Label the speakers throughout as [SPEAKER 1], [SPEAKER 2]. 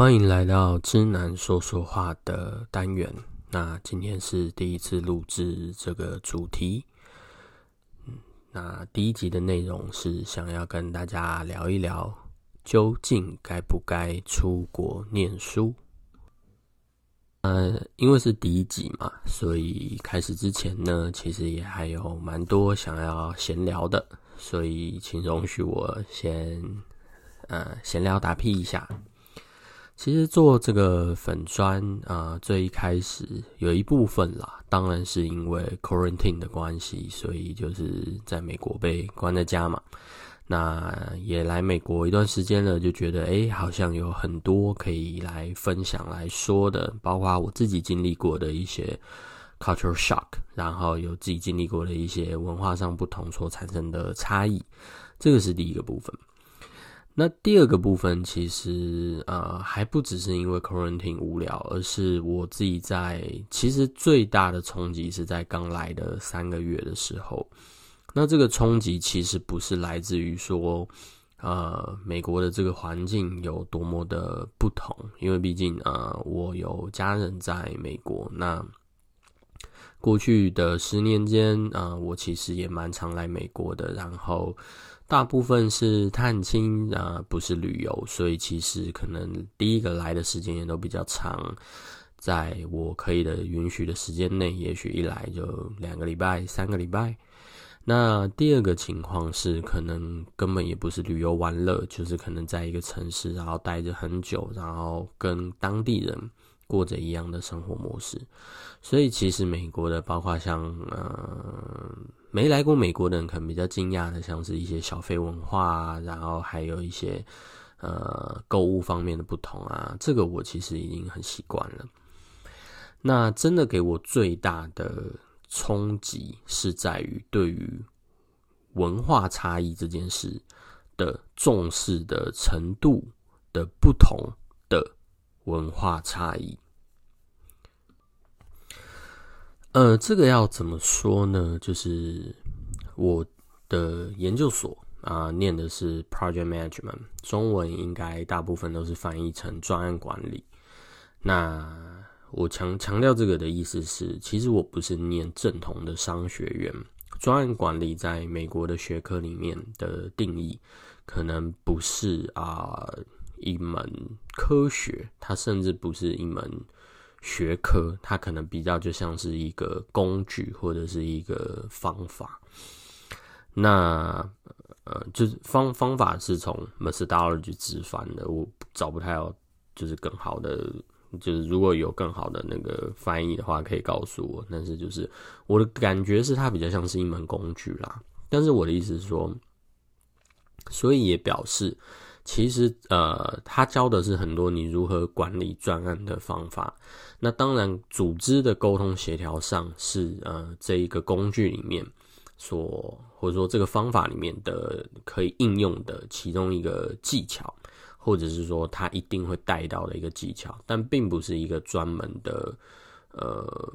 [SPEAKER 1] 欢迎来到知南说说话的单元。那今天是第一次录制这个主题。那第一集的内容是想要跟大家聊一聊，究竟该不该出国念书。呃，因为是第一集嘛，所以开始之前呢，其实也还有蛮多想要闲聊的，所以请容许我先呃闲聊打屁一下。其实做这个粉砖啊，最一开始有一部分啦，当然是因为 quarantine 的关系，所以就是在美国被关在家嘛。那也来美国一段时间了，就觉得诶，好像有很多可以来分享来说的，包括我自己经历过的一些 cultural shock，然后有自己经历过的一些文化上不同所产生的差异，这个是第一个部分。那第二个部分其实呃还不只是因为 quarantine 无聊，而是我自己在其实最大的冲击是在刚来的三个月的时候。那这个冲击其实不是来自于说，呃，美国的这个环境有多么的不同，因为毕竟呃，我有家人在美国。那过去的十年间，呃，我其实也蛮常来美国的，然后大部分是探亲啊，不是旅游，所以其实可能第一个来的时间也都比较长，在我可以的允许的时间内，也许一来就两个礼拜、三个礼拜。那第二个情况是，可能根本也不是旅游玩乐，就是可能在一个城市，然后待着很久，然后跟当地人过着一样的生活模式。所以，其实美国的，包括像呃没来过美国的人，可能比较惊讶的，像是一些小费文化啊，然后还有一些呃购物方面的不同啊，这个我其实已经很习惯了。那真的给我最大的。冲击是在于对于文化差异这件事的重视的程度的不同的文化差异。呃，这个要怎么说呢？就是我的研究所啊，念的是 Project Management，中文应该大部分都是翻译成专案管理。那我强强调这个的意思是，其实我不是念正统的商学院。专案管理在美国的学科里面的定义，可能不是啊、一门科学，它甚至不是一门学科，它可能比较就像是一个工具或者是一个方法。那呃，就是方方法是从 methodology 直翻的，我找不太到就是更好的。就是如果有更好的那个翻译的话，可以告诉我。但是就是我的感觉是，它比较像是一门工具啦。但是我的意思是说，所以也表示，其实呃，他教的是很多你如何管理专案的方法。那当然，组织的沟通协调上是呃这一个工具里面所或者说这个方法里面的可以应用的其中一个技巧。或者是说他一定会带到的一个技巧，但并不是一个专门的呃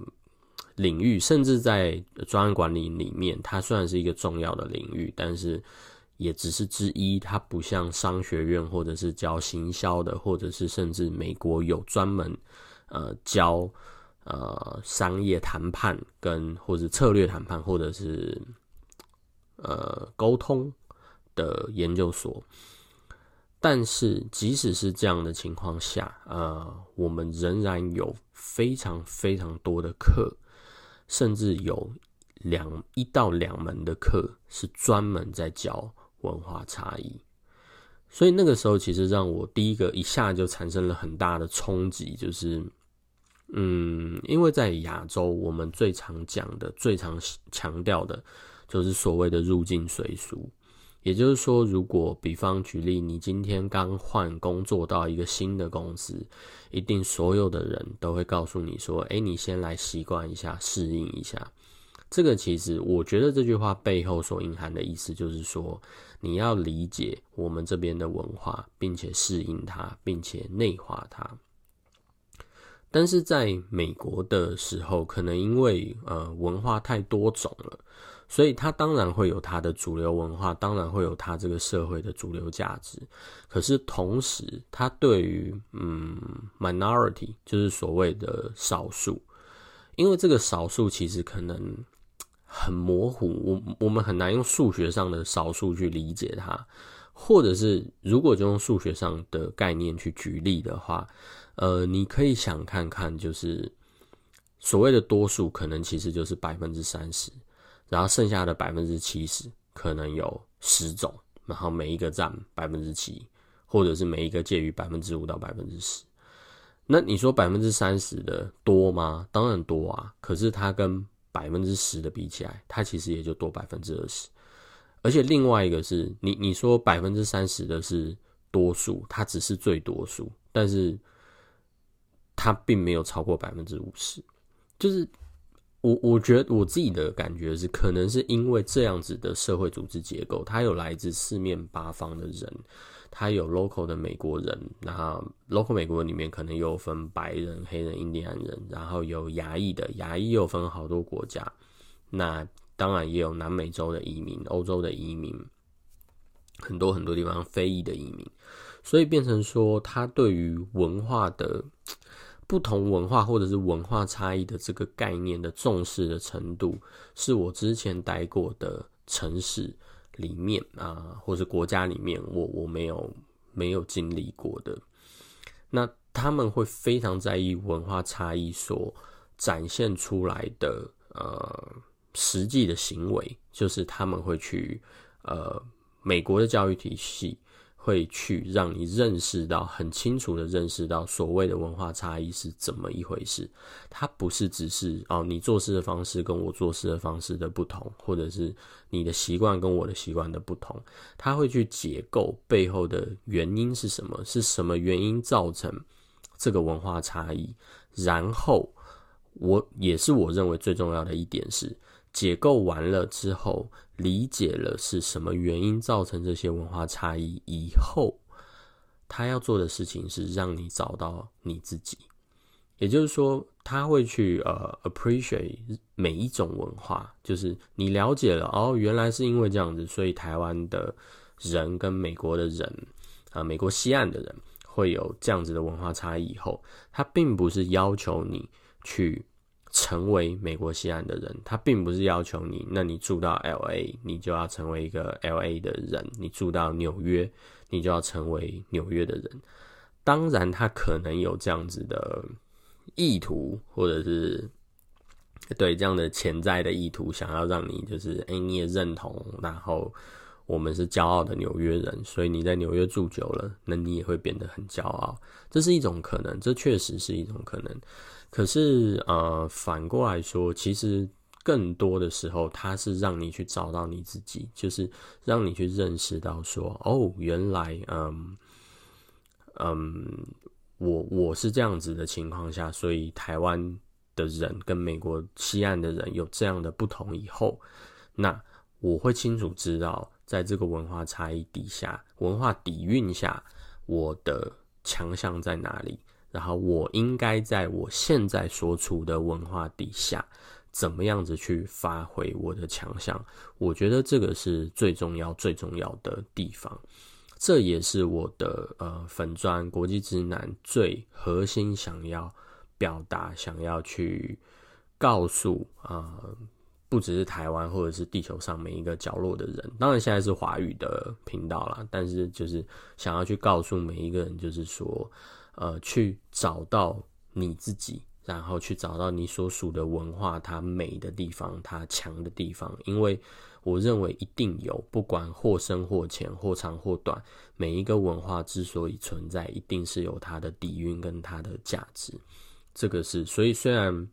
[SPEAKER 1] 领域，甚至在专案管理里面，它算是一个重要的领域，但是也只是之一。它不像商学院或者是教行销的，或者是甚至美国有专门呃教呃商业谈判跟或者策略谈判或者是呃沟通的研究所。但是，即使是这样的情况下，呃，我们仍然有非常非常多的课，甚至有两一到两门的课是专门在教文化差异。所以那个时候，其实让我第一个一下就产生了很大的冲击，就是，嗯，因为在亚洲，我们最常讲的、最常强调的，就是所谓的入境随俗。也就是说，如果比方举例，你今天刚换工作到一个新的公司，一定所有的人都会告诉你说：“诶，你先来习惯一下，适应一下。”这个其实，我觉得这句话背后所隐含的意思就是说，你要理解我们这边的文化，并且适应它，并且内化它。但是在美国的时候，可能因为呃文化太多种了。所以它当然会有它的主流文化，当然会有它这个社会的主流价值。可是同时，它对于嗯 minority 就是所谓的少数，因为这个少数其实可能很模糊，我我们很难用数学上的少数去理解它，或者是如果就用数学上的概念去举例的话，呃，你可以想看看，就是所谓的多数，可能其实就是百分之三十。然后剩下的百分之七十可能有十种，然后每一个占百分之七，或者是每一个介于百分之五到百分之十。那你说百分之三十的多吗？当然多啊，可是它跟百分之十的比起来，它其实也就多百分之二十。而且另外一个是你你说百分之三十的是多数，它只是最多数，但是它并没有超过百分之五十，就是。我我觉得我自己的感觉是，可能是因为这样子的社会组织结构，它有来自四面八方的人，它有 local 的美国人，然后 local 美国人里面可能又分白人、黑人、印第安人，然后有牙裔的，牙裔又分好多国家，那当然也有南美洲的移民、欧洲的移民，很多很多地方非裔的移民，所以变成说，他对于文化的。不同文化或者是文化差异的这个概念的重视的程度，是我之前待过的城市里面啊，或是国家里面，我我没有没有经历过的。那他们会非常在意文化差异所展现出来的呃实际的行为，就是他们会去呃美国的教育体系。会去让你认识到很清楚的认识到所谓的文化差异是怎么一回事。它不是只是哦，你做事的方式跟我做事的方式的不同，或者是你的习惯跟我的习惯的不同。它会去解构背后的原因是什么，是什么原因造成这个文化差异。然后，我也是我认为最重要的一点是。解构完了之后，理解了是什么原因造成这些文化差异以后，他要做的事情是让你找到你自己。也就是说，他会去呃 appreciate 每一种文化，就是你了解了哦，原来是因为这样子，所以台湾的人跟美国的人啊，美国西岸的人会有这样子的文化差异以后，他并不是要求你去。成为美国西岸的人，他并不是要求你，那你住到 LA，你就要成为一个 LA 的人；你住到纽约，你就要成为纽约的人。当然，他可能有这样子的意图，或者是对这样的潜在的意图，想要让你就是，哎，你也认同，然后我们是骄傲的纽约人，所以你在纽约住久了，那你也会变得很骄傲。这是一种可能，这确实是一种可能。可是，呃，反过来说，其实更多的时候，它是让你去找到你自己，就是让你去认识到说，哦，原来，嗯，嗯，我我是这样子的情况下，所以台湾的人跟美国西岸的人有这样的不同以后，那我会清楚知道，在这个文化差异底下，文化底蕴下，我的强项在哪里。然后我应该在我现在所处的文化底下，怎么样子去发挥我的强项？我觉得这个是最重要、最重要的地方。这也是我的呃粉专国际直男最核心想要表达、想要去告诉啊、不只是台湾或者是地球上每一个角落的人。当然现在是华语的频道啦，但是就是想要去告诉每一个人，就是说。呃，去找到你自己，然后去找到你所属的文化，它美的地方，它强的地方。因为我认为一定有，不管或深或浅，或长或短，每一个文化之所以存在，一定是有它的底蕴跟它的价值。这个是，所以虽然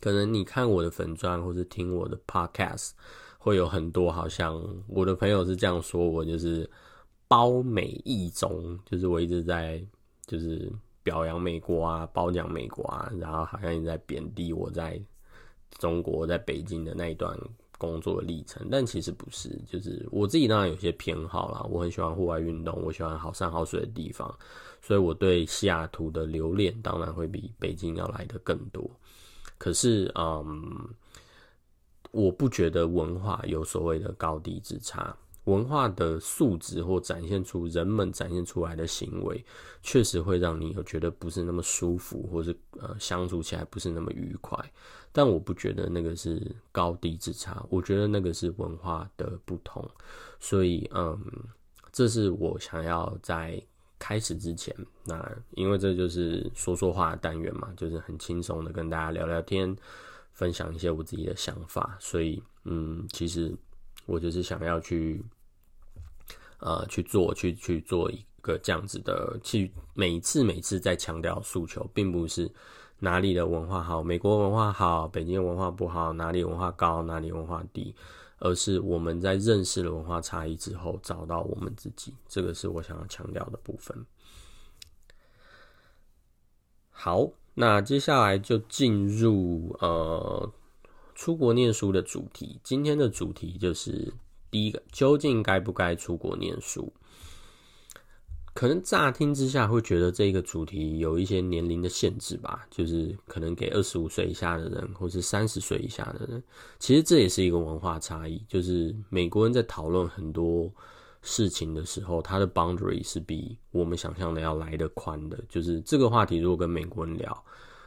[SPEAKER 1] 可能你看我的粉专或者听我的 podcast，会有很多好像我的朋友是这样说我，就是包美一中，就是我一直在。就是表扬美国啊，褒奖美国啊，然后好像也在贬低我在中国在北京的那一段工作的历程，但其实不是，就是我自己当然有些偏好啦，我很喜欢户外运动，我喜欢好山好水的地方，所以我对西雅图的留恋当然会比北京要来得更多。可是，嗯，我不觉得文化有所谓的高低之差。文化的素质或展现出人们展现出来的行为，确实会让你有觉得不是那么舒服，或是呃相处起来不是那么愉快。但我不觉得那个是高低之差，我觉得那个是文化的不同。所以，嗯，这是我想要在开始之前，那因为这就是说说话的单元嘛，就是很轻松的跟大家聊聊天，分享一些我自己的想法。所以，嗯，其实。我就是想要去，呃，去做，去去做一个这样子的，去每次每次在强调诉求，并不是哪里的文化好，美国文化好，北京文化不好，哪里文化高，哪里文化低，而是我们在认识了文化差异之后，找到我们自己，这个是我想要强调的部分。好，那接下来就进入呃。出国念书的主题，今天的主题就是第一个，究竟该不该出国念书？可能乍听之下会觉得这个主题有一些年龄的限制吧，就是可能给二十五岁以下的人，或是三十岁以下的人。其实这也是一个文化差异，就是美国人在讨论很多事情的时候，他的 boundary 是比我们想象的要来得宽的。就是这个话题如果跟美国人聊，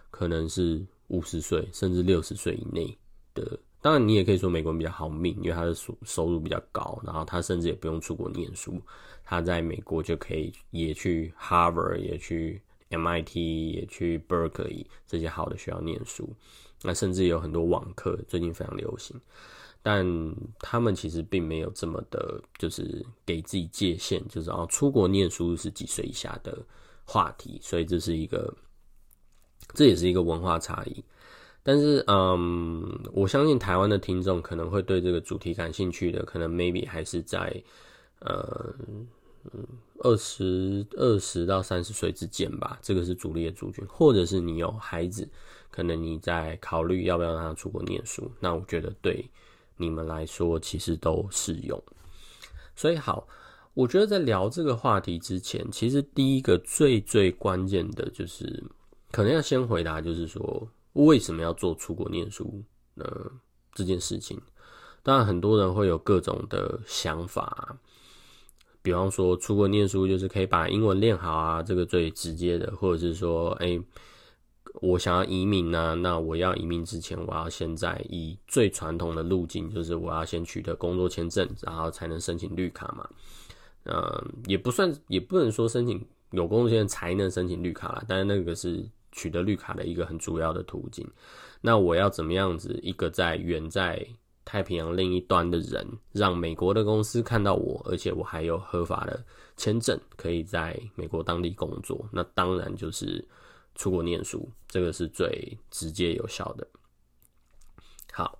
[SPEAKER 1] 可能是五十岁甚至六十岁以内。的，当然你也可以说美国人比较好命，因为他的收收入比较高，然后他甚至也不用出国念书，他在美国就可以也去 Harvard，也去 MIT，也去 Berkeley 这些好的学校念书，那甚至有很多网课，最近非常流行，但他们其实并没有这么的，就是给自己界限，就是啊，出国念书是几岁以下的话题，所以这是一个，这也是一个文化差异。但是，嗯，我相信台湾的听众可能会对这个主题感兴趣的，可能 maybe 还是在，呃，二十二十到三十岁之间吧，这个是主力的族群，或者是你有孩子，可能你在考虑要不要让他出国念书，那我觉得对你们来说其实都适用。所以好，我觉得在聊这个话题之前，其实第一个最最关键的就是，可能要先回答，就是说。为什么要做出国念书呢？这件事情，当然很多人会有各种的想法，比方说出国念书就是可以把英文练好啊，这个最直接的，或者是说，哎，我想要移民呢，那我要移民之前，我要先在以最传统的路径，就是我要先取得工作签证，然后才能申请绿卡嘛。嗯，也不算，也不能说申请有工作签证才能申请绿卡啦，但是那个是。取得绿卡的一个很主要的途径，那我要怎么样子？一个在远在太平洋另一端的人，让美国的公司看到我，而且我还有合法的签证，可以在美国当地工作。那当然就是出国念书，这个是最直接有效的。好，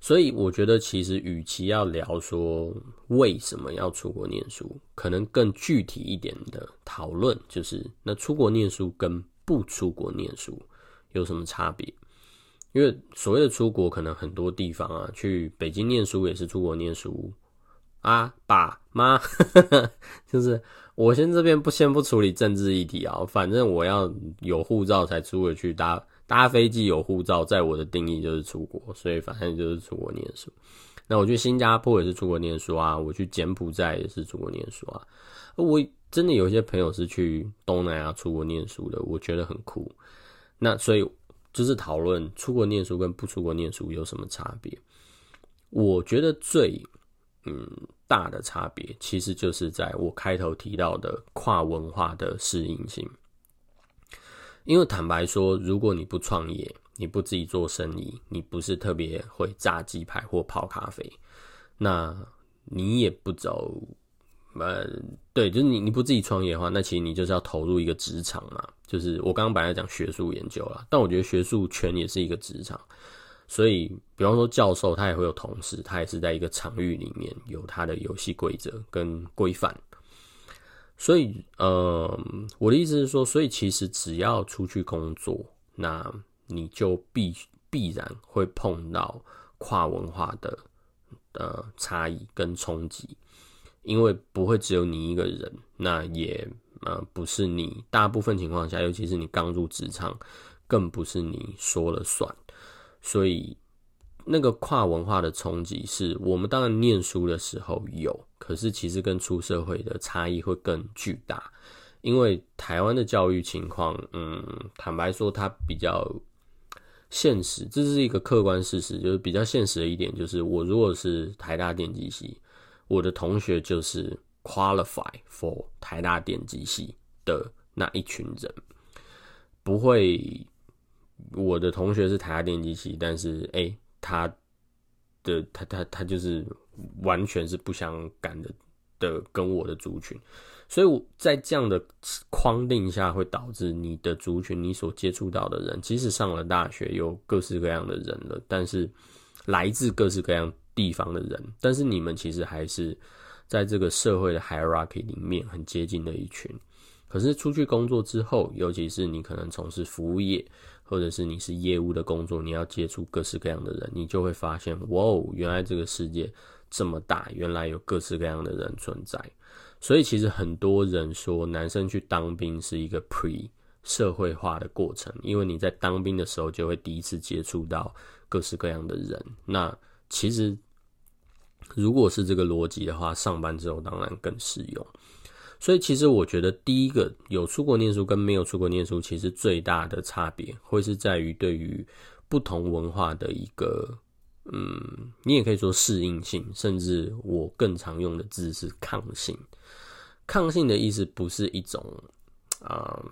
[SPEAKER 1] 所以我觉得其实与其要聊说为什么要出国念书，可能更具体一点的讨论就是，那出国念书跟不出国念书有什么差别？因为所谓的出国，可能很多地方啊，去北京念书也是出国念书啊，爸妈，就是我先这边不先不处理政治议题啊，反正我要有护照才出得去搭搭飞机，有护照在我的定义就是出国，所以反正就是出国念书。那我去新加坡也是出国念书啊，我去柬埔寨也是出国念书啊，我。真的有些朋友是去东南亚出国念书的，我觉得很酷。那所以就是讨论出国念书跟不出国念书有什么差别？我觉得最嗯大的差别，其实就是在我开头提到的跨文化的适应性。因为坦白说，如果你不创业，你不自己做生意，你不是特别会炸鸡排或泡咖啡，那你也不走。呃，对，就是你你不自己创业的话，那其实你就是要投入一个职场嘛。就是我刚刚本来讲学术研究啦，但我觉得学术圈也是一个职场。所以，比方说教授，他也会有同事，他也是在一个场域里面有他的游戏规则跟规范。所以，呃，我的意思是说，所以其实只要出去工作，那你就必必然会碰到跨文化的呃差异跟冲击。因为不会只有你一个人，那也呃不是你，大部分情况下，尤其是你刚入职场，更不是你说了算。所以，那个跨文化的冲击，是我们当然念书的时候有，可是其实跟出社会的差异会更巨大。因为台湾的教育情况，嗯，坦白说，它比较现实，这是一个客观事实，就是比较现实的一点，就是我如果是台大电机系，我的同学就是 qualify for 台大电机系的那一群人，不会，我的同学是台大电机系，但是哎、他的他他他就是完全是不相干的的跟我的族群。所以我在这样的框定下，会导致你的族群，你所接触到的人，即使上了大学，有各式各样的人了，但是来自各式各样地方的人，但是你们其实还是在这个社会的 hierarchy 里面很接近的一群。可是出去工作之后，尤其是你可能从事服务业，或者是你是业务的工作，你要接触各式各样的人，你就会发现，哇哦，原来这个世界这么大，原来有各式各样的人存在。所以其实很多人说，男生去当兵是一个 pre 社会化的过程，因为你在当兵的时候就会第一次接触到各式各样的人。那其实如果是这个逻辑的话，上班之后当然更适用。所以其实我觉得，第一个有出国念书跟没有出国念书，其实最大的差别会是在于对于不同文化的一个，嗯，你也可以说适应性，甚至我更常用的字是抗性。抗性的意思不是一种啊、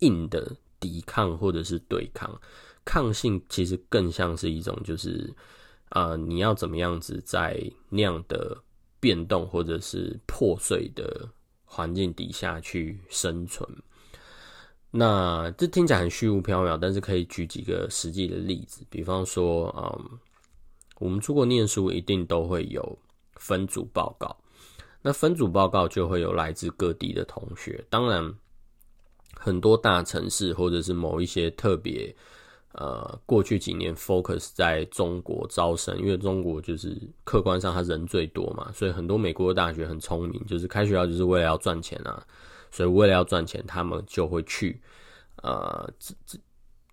[SPEAKER 1] 硬的抵抗或者是对抗，抗性其实更像是一种就是啊、你要怎么样子在那样的变动或者是破碎的环境底下去生存。那这听起来很虚无缥缈，但是可以举几个实际的例子，比方说啊、我们出国念书一定都会有分组报告。那分组报告就会有来自各地的同学，当然很多大城市或者是某一些特别呃，过去几年 focus 在中国招生，因为中国就是客观上他人最多嘛，所以很多美国的大学很聪明，就是开学校就是为了要赚钱啊，所以为了要赚钱，他们就会去呃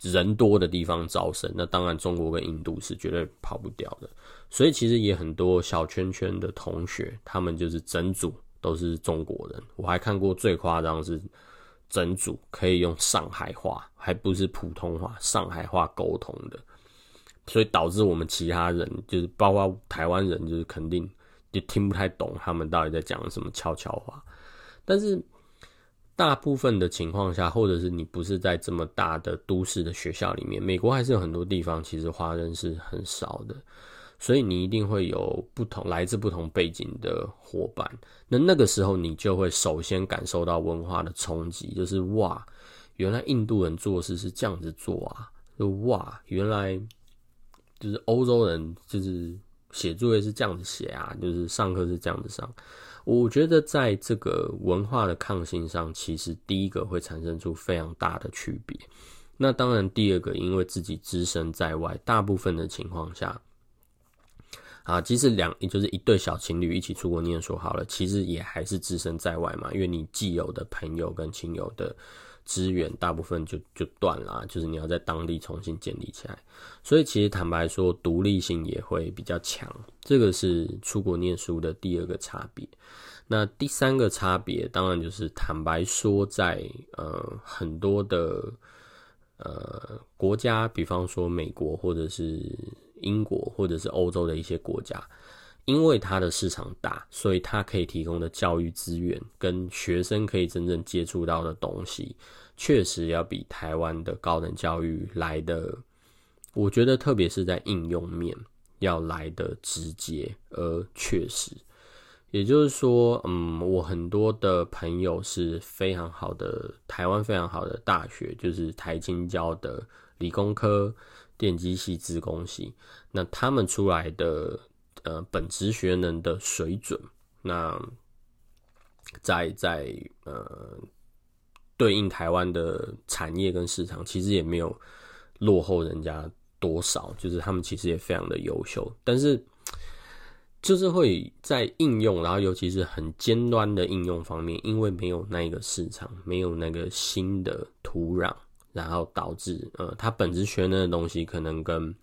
[SPEAKER 1] 人多的地方招生。那当然中国跟印度是绝对跑不掉的。所以其实也很多小圈圈的同学，他们就是整组都是中国人。我还看过最夸张是整组可以用上海话，还不是普通话，上海话沟通的。所以导致我们其他人，就是包括台湾人，就是肯定就听不太懂他们到底在讲什么悄悄话。但是大部分的情况下，或者是你不是在这么大的都市的学校里面，美国还是有很多地方其实华人是很少的。所以你一定会有不同来自不同背景的伙伴，那那个时候你就会首先感受到文化的冲击，就是哇，原来印度人做事是这样子做啊，就哇，原来就是欧洲人就是写作业是这样子写啊，就是上课是这样子上。我觉得在这个文化的抗性上，其实第一个会产生出非常大的区别。那当然，第二个因为自己只身在外，大部分的情况下。啊，即使两，就是一对小情侣一起出国念书好了，其实也还是置身在外嘛，因为你既有的朋友跟亲友的资源，大部分就就断了，就是你要在当地重新建立起来。所以其实坦白说，独立性也会比较强，这个是出国念书的第二个差别。那第三个差别，当然就是坦白说在，在呃很多的呃国家，比方说美国或者是。英国或者是欧洲的一些国家，因为它的市场大，所以它可以提供的教育资源跟学生可以真正接触到的东西，确实要比台湾的高等教育来的，我觉得特别是在应用面要来的直接而确实。也就是说，嗯，我很多的朋友是非常好的，台湾非常好的大学，就是台清交的理工科。电机系、资工系，那他们出来的呃本职学能的水准，那在在呃对应台湾的产业跟市场，其实也没有落后人家多少，就是他们其实也非常的优秀，但是就是会在应用，然后尤其是很尖端的应用方面，因为没有那个市场，没有那个新的土壤。然后导致，呃，他本职学那的东西可能跟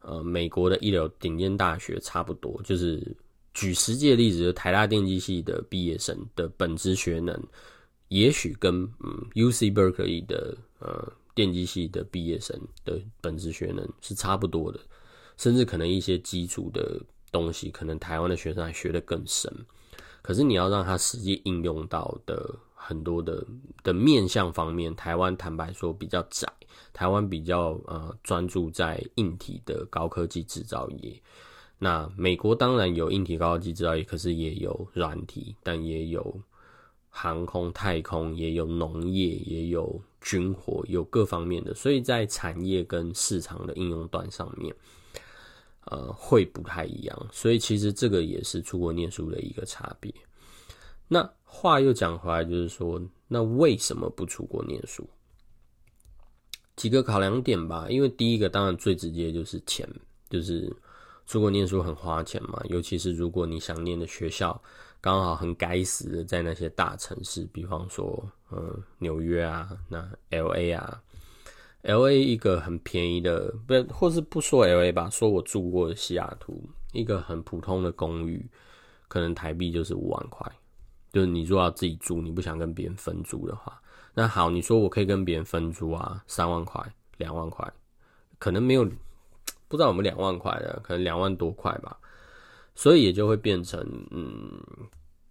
[SPEAKER 1] 呃美国的一流顶尖大学差不多，就是举实际例子，就是台大电机系的毕业生的本职学能，也许跟嗯 UC Berkeley 的呃电机系的毕业生的本职学能是差不多的，甚至可能一些基础的东西，可能台湾的学生还学得更深。可是你要让他实际应用到的很多的的面向方面，台湾坦白说比较窄，台湾比较呃专注在硬体的高科技制造业。那美国当然有硬体高科技制造业，可是也有软体，但也有航空、太空，也有农业，也有军火，有各方面的。所以在产业跟市场的应用端上面。呃，会不太一样，所以其实这个也是出国念书的一个差别。那话又讲回来，就是说，那为什么不出国念书？几个考量点吧。因为第一个，当然最直接就是钱，就是出国念书很花钱嘛。尤其是如果你想念的学校刚好很该死的在那些大城市，比方说，嗯，纽约啊，那 LA 啊。L A 一个很便宜的，不，或是不说 L A 吧，说我住过的西雅图，一个很普通的公寓，可能台币就是五万块。就是你如果要自己住，你不想跟别人分租的话，那好，你说我可以跟别人分租啊，三万块、两万块，可能没有，不知道我们两万块的，可能两万多块吧。所以也就会变成，嗯。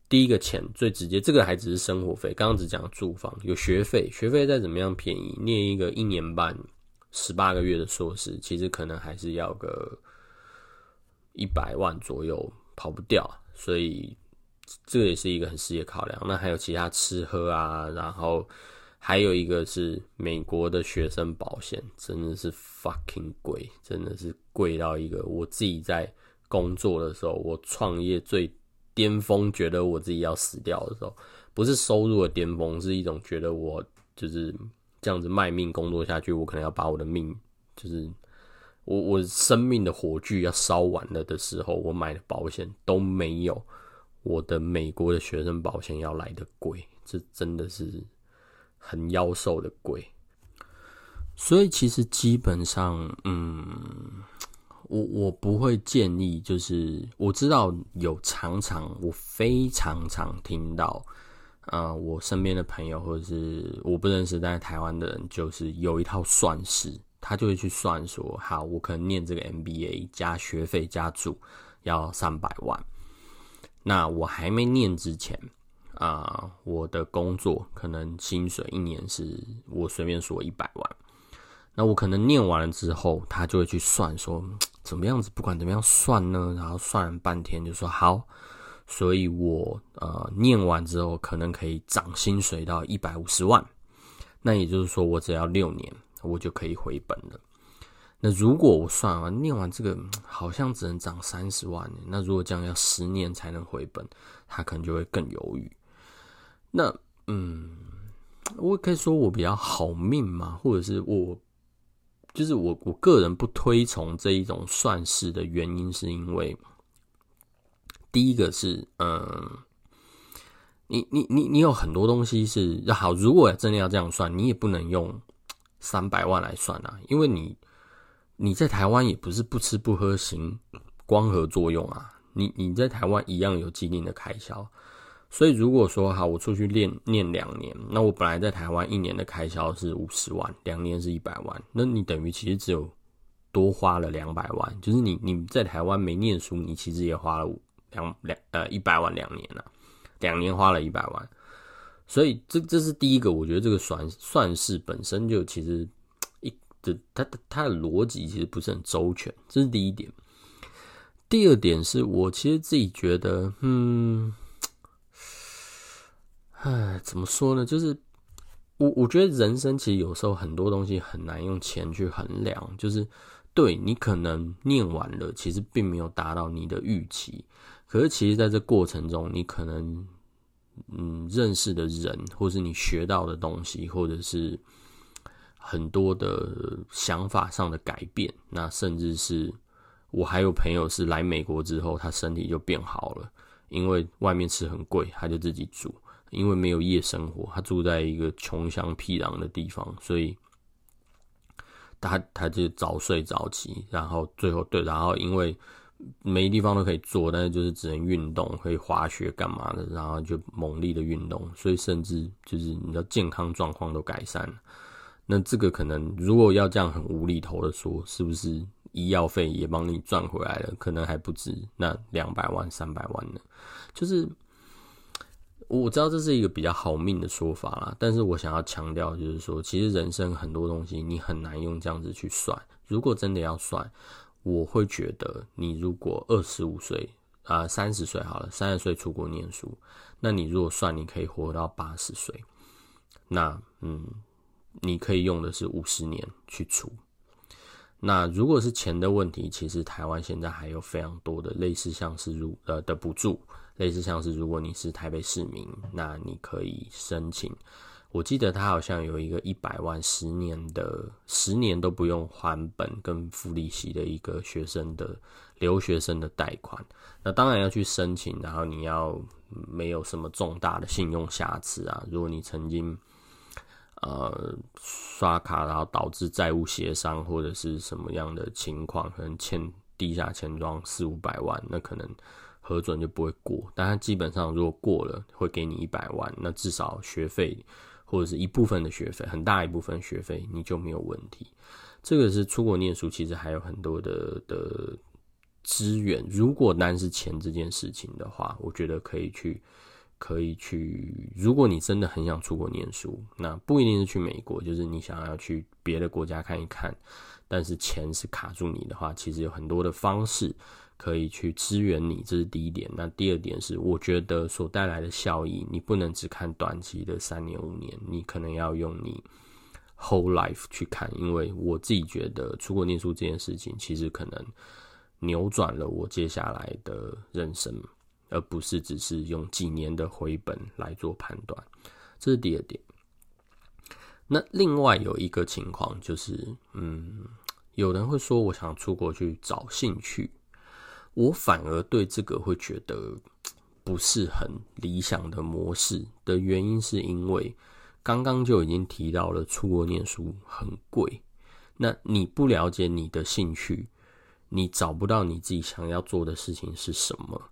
[SPEAKER 1] 第一个钱最直接，这个还只是生活费。刚刚只讲住房，有学费，学费再怎么样便宜，念一个一年半、十八个月的硕士，其实可能还是要个一百万左右，跑不掉。所以这也是一个很实际的考量。那还有其他吃喝啊，然后还有一个是美国的学生保险，真的是 fucking 贵，真的是贵到一个我自己在工作的时候，我创业最。巅峰，觉得我自己要死掉的时候，不是收入的巅峰，是一种觉得我就是这样子卖命工作下去，我可能要把我的命，就是我我生命的火炬要烧完了的时候，我买的保险都没有我的美国的学生保险要来的贵，这真的是很妖兽的贵。所以其实基本上，嗯。我我不会建议，就是我知道有常常我非常常听到，啊、呃，我身边的朋友或者是我不认识但在台湾的人，就是有一套算式，他就会去算说，好，我可能念这个 MBA 加学费加住要三百万，那我还没念之前啊、我的工作可能薪水一年是我随便说一百万，那我可能念完了之后，他就会去算说。怎么样子？不管怎么样算呢？然后算了半天，就说好，所以我呃念完之后，可能可以涨薪水到一百五十万。那也就是说，我只要六年，我就可以回本了。那如果我算完念完这个，好像只能涨三十万。那如果这样要十年才能回本，他可能就会更犹豫。那嗯，我可以说我比较好命嘛，或者是我。就是我我个人不推崇这一种算式的原因，是因为第一个是，嗯，你你你你有很多东西是好，如果真的要这样算，你也不能用三百万来算啊，因为你你在台湾也不是不吃不喝行光合作用啊，你你在台湾一样有既定的开销。所以如果说哈，我出去练念两年，那我本来在台湾一年的开销是五十万，两年是一百万，那你等于其实只有多花了两百万，就是你你在台湾没念书，你其实也花了两两呃一百万两年了，两年花了一百万，所以这这是第一个，我觉得这个算算式本身就其实的他的它的逻辑其实不是很周全，这是第一点。第二点是我其实自己觉得，嗯。哎，怎么说呢？就是我我觉得人生其实有时候很多东西很难用钱去衡量。就是对你可能念完了，其实并没有达到你的预期。可是其实在这过程中，你可能嗯认识的人，或是你学到的东西，或者是很多的想法上的改变。那甚至是我还有朋友是来美国之后，他身体就变好了，因为外面吃很贵，他就自己煮。因为没有夜生活，他住在一个穷乡僻壤的地方，所以他他就早睡早起，然后最后对，然后因为没地方都可以做，但是就是只能运动，可以滑雪干嘛的，然后就猛力的运动，所以甚至就是你的健康状况都改善了。那这个可能如果要这样很无厘头的说，是不是医药费也帮你赚回来了？可能还不止那两百万、三百万呢？就是。我知道这是一个比较好命的说法啦，但是我想要强调，就是说，其实人生很多东西你很难用这样子去算。如果真的要算，我会觉得，你如果二十五岁啊，三十岁好了，三十岁出国念书，那你如果算你可以活到八十岁，那嗯，你可以用的是五十年去除。那如果是钱的问题，其实台湾现在还有非常多的类似像是如呃的补助。类似像是，如果你是台北市民，那你可以申请。我记得他好像有一个一百万十年的，十年都不用还本跟付利息的一个学生的留学生的贷款。那当然要去申请，然后你要没有什么重大的信用瑕疵啊。如果你曾经呃刷卡，然后导致债务协商或者是什么样的情况，可能欠地下钱庄四五百万，那可能。核准就不会过，但他基本上如果过了，会给你一百万，那至少学费或者是一部分的学费，很大一部分学费你就没有问题。这个是出国念书，其实还有很多的的资源。如果单是钱这件事情的话，我觉得可以去，可以去。如果你真的很想出国念书，那不一定是去美国，就是你想要去别的国家看一看，但是钱是卡住你的话，其实有很多的方式。可以去支援你，这是第一点。那第二点是，我觉得所带来的效益，你不能只看短期的三年五年，你可能要用你 whole life 去看。因为我自己觉得，出国念书这件事情，其实可能扭转了我接下来的人生，而不是只是用几年的回本来做判断。这是第二点。那另外有一个情况就是，嗯，有人会说，我想出国去找兴趣。我反而对这个会觉得不是很理想的模式的原因，是因为刚刚就已经提到了出国念书很贵。那你不了解你的兴趣，你找不到你自己想要做的事情是什么，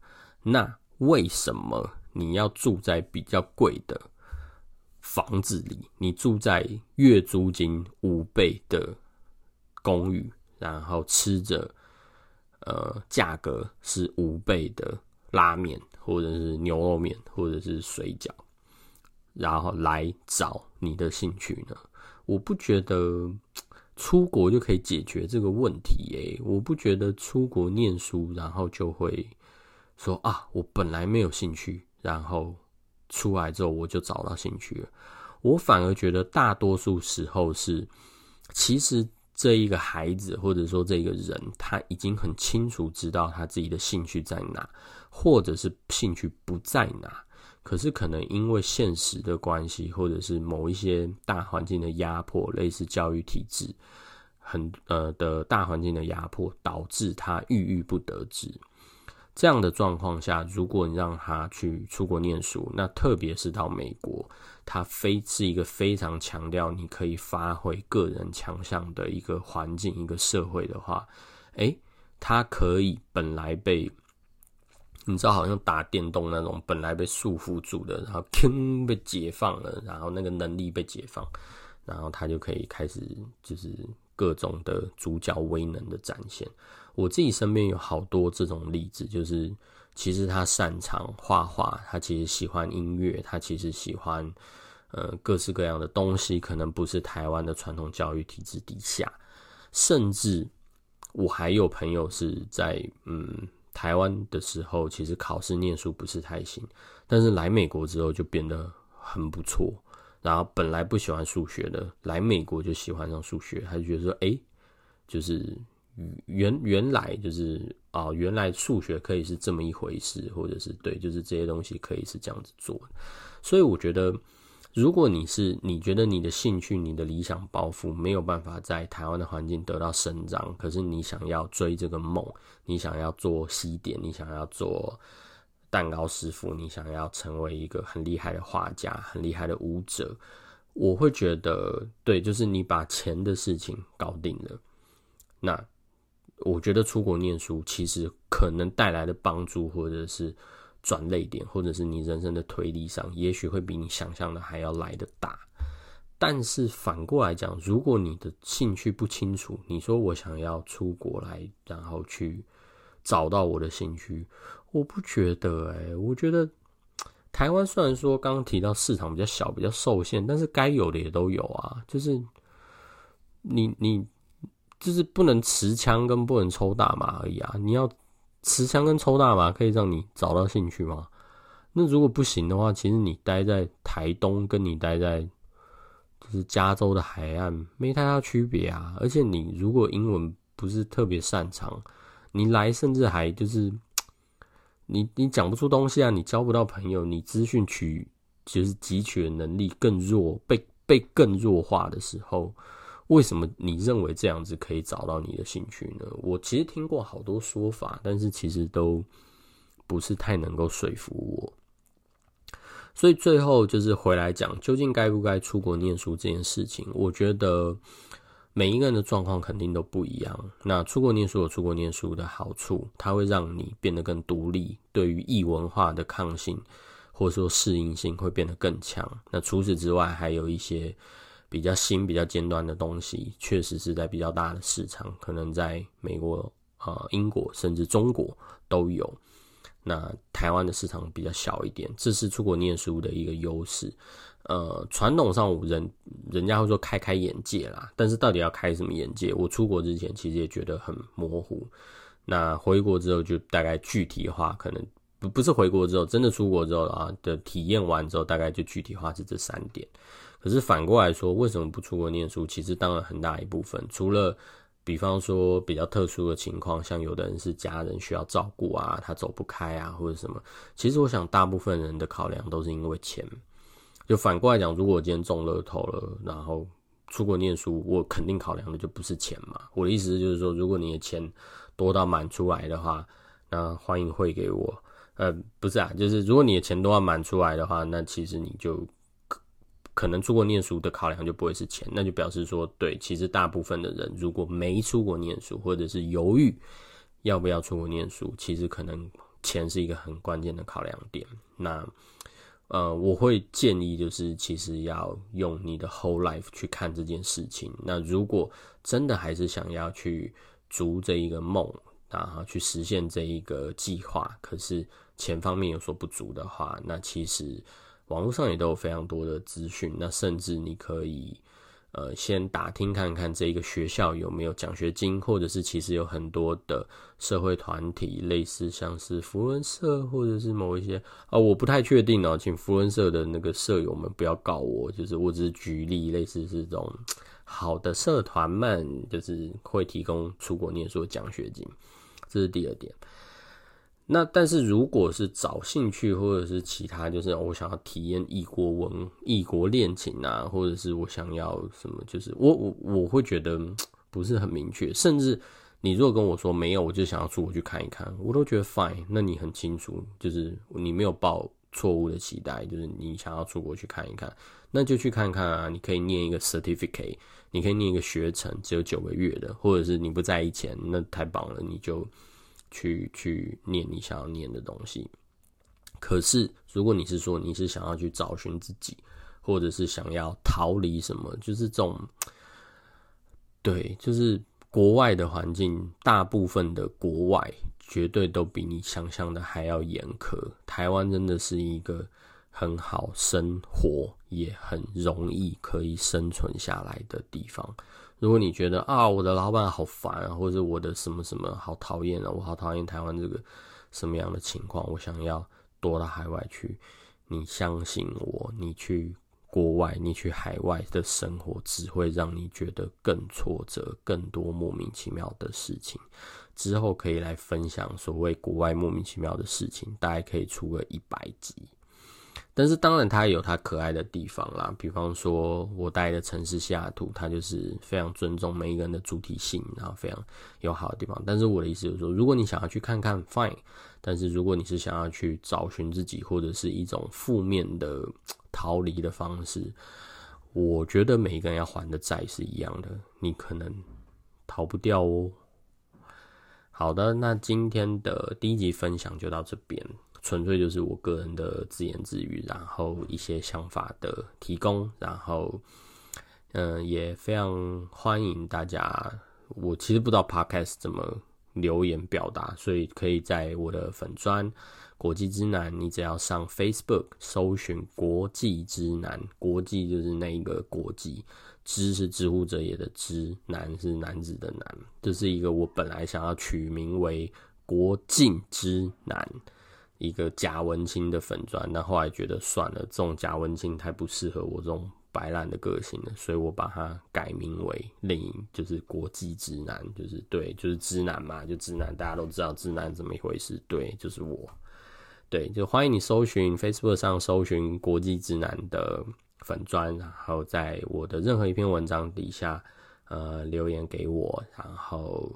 [SPEAKER 1] 那为什么你要住在比较贵的房子里？你住在月租金五倍的公寓，然后吃着。呃，价格是五倍的拉面，或者是牛肉面，或者是水饺，然后来找你的兴趣呢？我不觉得出国就可以解决这个问题耶。我不觉得出国念书，然后就会说啊，我本来没有兴趣，然后出来之后我就找到兴趣了。我反而觉得大多数时候是，其实。这一个孩子，或者说这个人，他已经很清楚知道他自己的兴趣在哪，或者是兴趣不在哪。可是可能因为现实的关系，或者是某一些大环境的压迫，类似教育体制很呃的大环境的压迫，导致他郁郁不得志。这样的状况下，如果你让他去出国念书，那特别是到美国，他非是一个非常强调你可以发挥个人强项的一个环境、一个社会的话，诶，他可以本来被你知道，好像打电动那种本来被束缚住的，然后砰被解放了，然后那个能力被解放，然后他就可以开始就是各种的主角威能的展现。我自己身边有好多这种例子，就是其实他擅长画画，他其实喜欢音乐，他其实喜欢呃各式各样的东西，可能不是台湾的传统教育体制底下，甚至我还有朋友是在嗯台湾的时候，其实考试念书不是太行，但是来美国之后就变得很不错，然后本来不喜欢数学的，来美国就喜欢上数学，他就觉得说，哎、就是。原原来就是啊、原来数学可以是这么一回事，或者是对，就是这些东西可以是这样子做。所以我觉得，如果你是你觉得你的兴趣、你的理想抱负没有办法在台湾的环境得到生长，可是你想要追这个梦，你想要做西点，你想要做蛋糕师傅，你想要成为一个很厉害的画家、很厉害的舞者，我会觉得，对，就是你把钱的事情搞定了，那我觉得出国念书其实可能带来的帮助，或者是转泪点，或者是你人生的推力上，也许会比你想象的还要来得大。但是反过来讲，如果你的兴趣不清楚，你说我想要出国来，然后去找到我的兴趣，我不觉得哎、我觉得台湾虽然说刚刚提到市场比较小，比较受限，但是该有的也都有啊。就是你你就是不能持枪跟不能抽大麻而已啊。你要持枪跟抽大麻可以让你找到兴趣吗？那如果不行的话，其实你待在台东跟你待在就是加州的海岸没太大区别啊，而且你如果英文不是特别擅长，你来甚至还就是你你讲不出东西啊，你交不到朋友，你资讯取就是汲取的能力更弱，被被更弱化的时候，为什么你认为这样子可以找到你的兴趣呢？我其实听过好多说法，但是其实都不是太能够说服我。所以最后就是回来讲，究竟该不该出国念书这件事情，我觉得每一个人的状况肯定都不一样。那出国念书有出国念书的好处，它会让你变得更独立，对于异文化的抗性或者说适应性会变得更强。那除此之外，还有一些比较新、比较尖端的东西，确实是在比较大的市场，可能在美国、呃、英国甚至中国都有。那台湾的市场比较小一点，这是出国念书的一个优势。呃，传统上人人家会说开开眼界啦，但是到底要开什么眼界？我出国之前其实也觉得很模糊。那回国之后就大概具体化，可能不不是回国之后，真的出国之后啊的体验完之后，大概就具体化是这三点。可是反过来说，为什么不出国念书？其实当然很大一部分，除了比方说比较特殊的情况，像有的人是家人需要照顾啊，他走不开啊，或者什么。其实我想，大部分人的考量都是因为钱。就反过来讲，如果我今天中乐透了，然后出国念书，我肯定考量的就不是钱嘛。我的意思就是说，如果你的钱多到满出来的话，那欢迎汇给我。呃，不是啊，就是如果你的钱多到满出来的话，那其实你就可。可能出国念书的考量就不会是钱，那就表示说，对，其实大部分的人如果没出国念书，或者是犹豫要不要出国念书，其实可能钱是一个很关键的考量点。那呃，我会建议就是，其实要用你的 whole life 去看这件事情。那如果真的还是想要去逐这一个梦，然后去实现这一个计划，可是钱方面有所不足的话，那其实。网络上也都有非常多的资讯，那甚至你可以，呃，先打听看看这一个学校有没有奖学金，或者是其实有很多的社会团体，类似像是扶轮社，或者是某一些啊、我不太确定哦，请扶轮社的那个社友们不要告我，就是我只是举例，类似是这种好的社团们，就是会提供出国念书奖学金，这是第二点。那但是如果是找兴趣或者是其他，就是我想要体验异国文、异国恋情啊，或者是我想要什么，就是我我我会觉得不是很明确。甚至你如果跟我说没有，我就想要出国去看一看，我都觉得 fine。那你很清楚，就是你没有抱错误的期待，就是你想要出国去看一看，那就去看看啊。你可以念一个 certificate，你可以念一个学程，只有九个月的，或者是你不在意钱，那太棒了，你就。去去念你想要念的东西，可是如果你是说你是想要去找寻自己，或者是想要逃离什么，就是这种，对，就是国外的环境，大部分的国外绝对都比你想象的还要严苛。台湾真的是一个很好生活，也很容易可以生存下来的地方。如果你觉得啊，我的老板好烦啊，或者我的什么什么好讨厌啊，我好讨厌台湾这个什么样的情况，我想要躲到海外去。你相信我，你去国外，你去海外的生活，只会让你觉得更挫折，更多莫名其妙的事情。之后可以来分享所谓国外莫名其妙的事情，大概可以出个一百集。但是当然，它也有它可爱的地方啦。比方说，我待的城市西雅图，它就是非常尊重每一个人的主体性，然后非常友好的地方。但是我的意思就是说，如果你想要去看看，fine。但是如果你是想要去找寻自己，或者是一种负面的逃离的方式，我觉得每一个人要还的债是一样的，你可能逃不掉哦。好的，那今天的第一集分享就到这边，纯粹就是我个人的自言自语，然后一些想法的提供，然后嗯、也非常欢迎大家。我其实不知道 Podcast 怎么留言表达，所以可以在我的粉专。国际之男，你只要上 Facebook 搜寻“国际之男”，国际就是那一个国际，知是知乎者也的知，男是男子的男。这是一个我本来想要取名为“国境之男”一个假文青的粉专，但后来觉得算了，这种假文青太不适合我这种白烂的个性了，所以我把它改名为另一，就是“国际直男”，就是对，就是直男嘛，就直男，大家都知道直男怎么一回事，对，就是我。对，就欢迎你搜寻 Facebook 上搜寻“国际直男”的粉专，然后在我的任何一篇文章底下，呃，留言给我，然后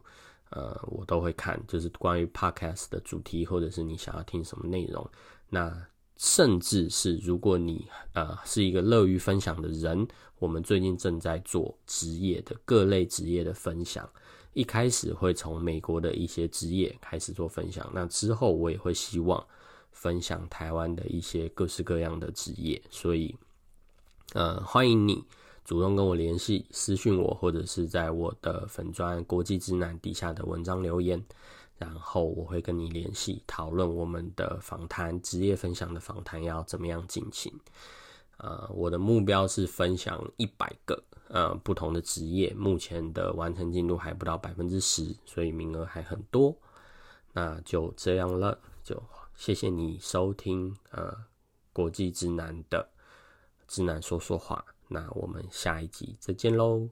[SPEAKER 1] 呃，我都会看，就是关于 Podcast 的主题，或者是你想要听什么内容。那甚至是如果你呃是一个乐于分享的人，我们最近正在做职业的各类职业的分享，一开始会从美国的一些职业开始做分享，那之后我也会希望。分享台湾的一些各式各样的职业，所以，呃，欢迎你主动跟我联系，私讯我，或者是在我的粉专“国际之男”底下的文章留言，然后我会跟你联系，讨论我们的访谈、职业分享的访谈要怎么样进行。呃，我的目标是分享一百个呃不同的职业，目前的完成进度还不到百分之十，所以名额还很多。那就这样了，就。谢谢你收听呃国际之男的之男说说话，那我们下一集再见喽。